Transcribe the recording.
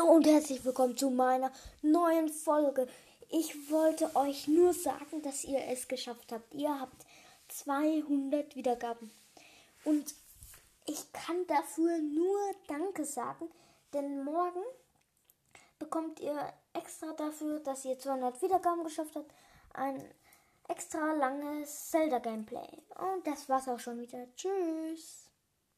Hallo und herzlich willkommen zu meiner neuen Folge. Ich wollte euch nur sagen, dass ihr es geschafft habt. Ihr habt 200 Wiedergaben. Und ich kann dafür nur Danke sagen, denn morgen bekommt ihr extra dafür, dass ihr 200 Wiedergaben geschafft habt, ein extra langes Zelda-Gameplay. Und das war's auch schon wieder. Tschüss.